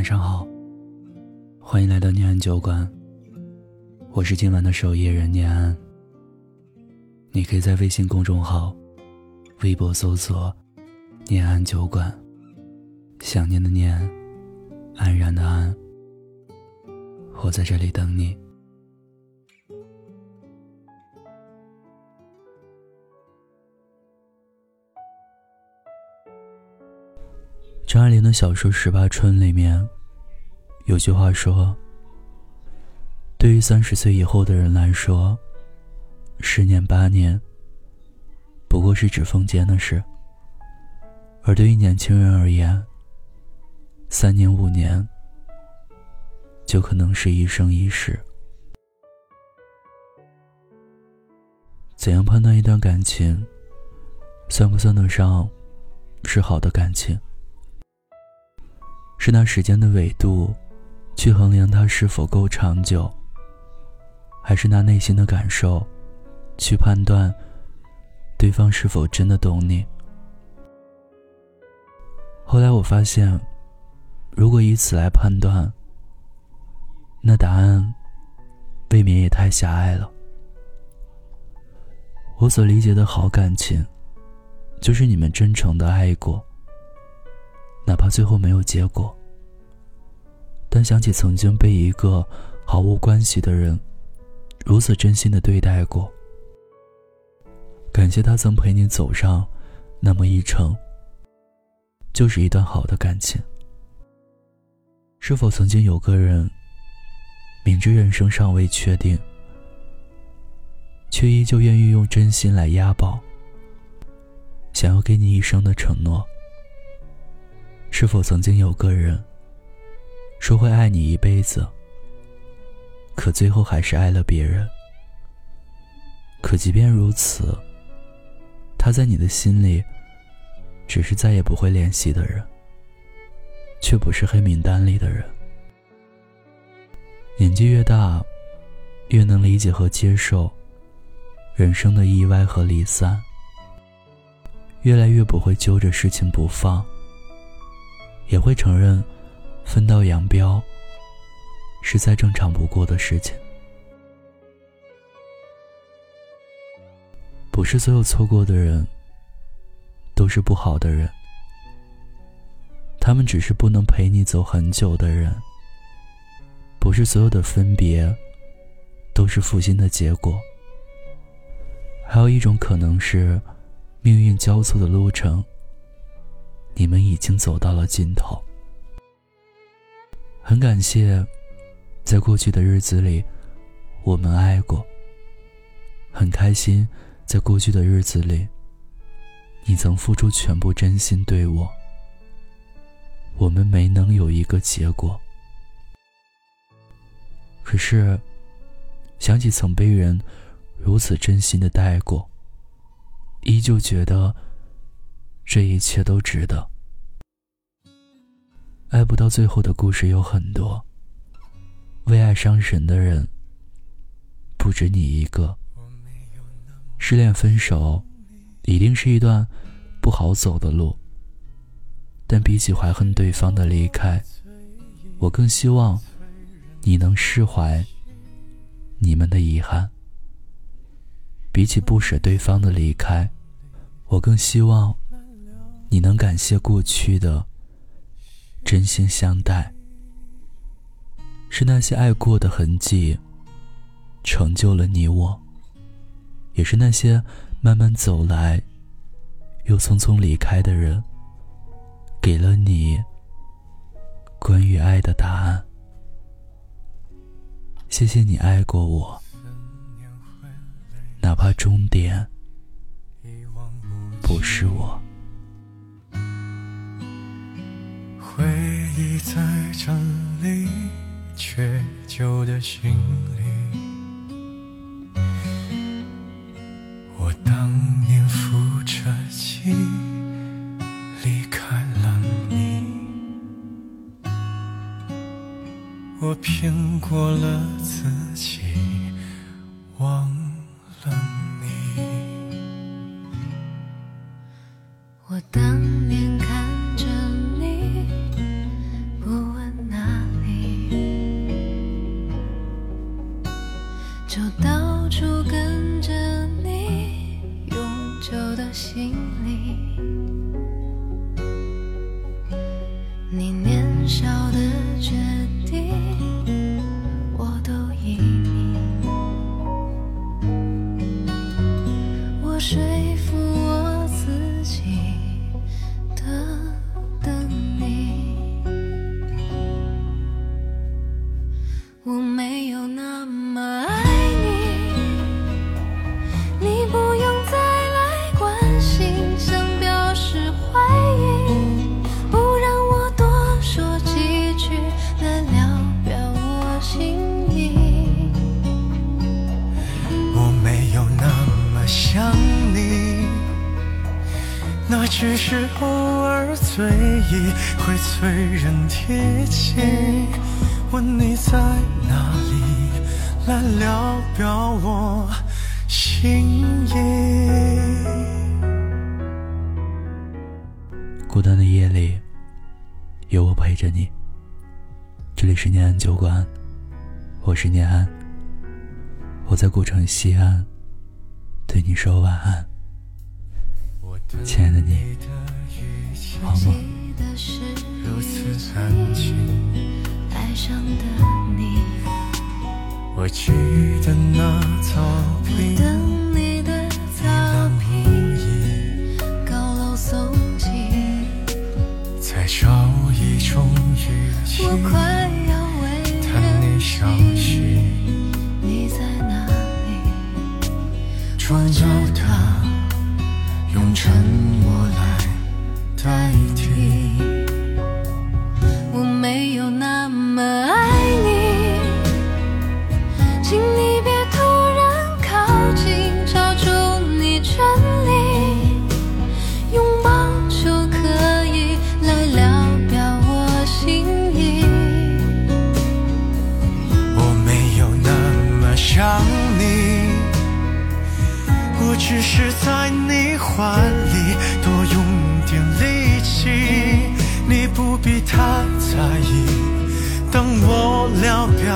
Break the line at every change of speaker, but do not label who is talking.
晚上好，欢迎来到念安酒馆。我是今晚的守夜人念安。你可以在微信公众号、微博搜索“念安酒馆”，想念的念，安然的安。我在这里等你。张爱玲的小说《十八春》里面有句话说：“对于三十岁以后的人来说，十年八年不过是指缝间的事；而对于年轻人而言，三年五年就可能是一生一世。”怎样判断一段感情算不算得上是好的感情？是拿时间的纬度去衡量它是否够长久，还是拿内心的感受去判断对方是否真的懂你？后来我发现，如果以此来判断，那答案未免也太狭隘了。我所理解的好感情，就是你们真诚的爱过。哪怕最后没有结果，但想起曾经被一个毫无关系的人如此真心的对待过，感谢他曾陪你走上那么一程，就是一段好的感情。是否曾经有个人明知人生尚未确定，却依旧愿意用真心来押宝，想要给你一生的承诺？是否曾经有个人说会爱你一辈子，可最后还是爱了别人？可即便如此，他在你的心里只是再也不会联系的人，却不是黑名单里的人。年纪越大，越能理解和接受人生的意外和离散，越来越不会揪着事情不放。也会承认，分道扬镳是再正常不过的事情。不是所有错过的人都是不好的人，他们只是不能陪你走很久的人。不是所有的分别都是负心的结果。还有一种可能是，命运交错的路程。你们已经走到了尽头。很感谢，在过去的日子里，我们爱过。很开心，在过去的日子里，你曾付出全部真心对我。我们没能有一个结果，可是，想起曾被人如此真心的待过，依旧觉得。这一切都值得。爱不到最后的故事有很多，为爱伤神的人不止你一个。失恋分手，一定是一段不好走的路。但比起怀恨对方的离开，我更希望你能释怀你们的遗憾。比起不舍对方的离开，我更希望。你能感谢过去的真心相待，是那些爱过的痕迹，成就了你我；也是那些慢慢走来，又匆匆离开的人，给了你关于爱的答案。谢谢你爱过我，哪怕终点不是我。
在这里缺旧的行李，我当年负着气离开了你，我骗过了自己。都跟
着你，永久的行李。你年少的决定，我都。睡。那
只是偶尔醉意会催人提起，问你在哪里，来聊表我心意。
孤单的夜里，有我陪着你。这里是念安酒馆，我是念安。我在古城西安，对你说晚安，亲爱的你，好吗？
如此安静，
爱上的你，
我记得那草坪，
那么爱你，请你别突然靠近，找出你全力，拥抱就可以来聊表我心意。
我没有那么想你，我只是在你怀里多用点力气，你不必太在意，我聊表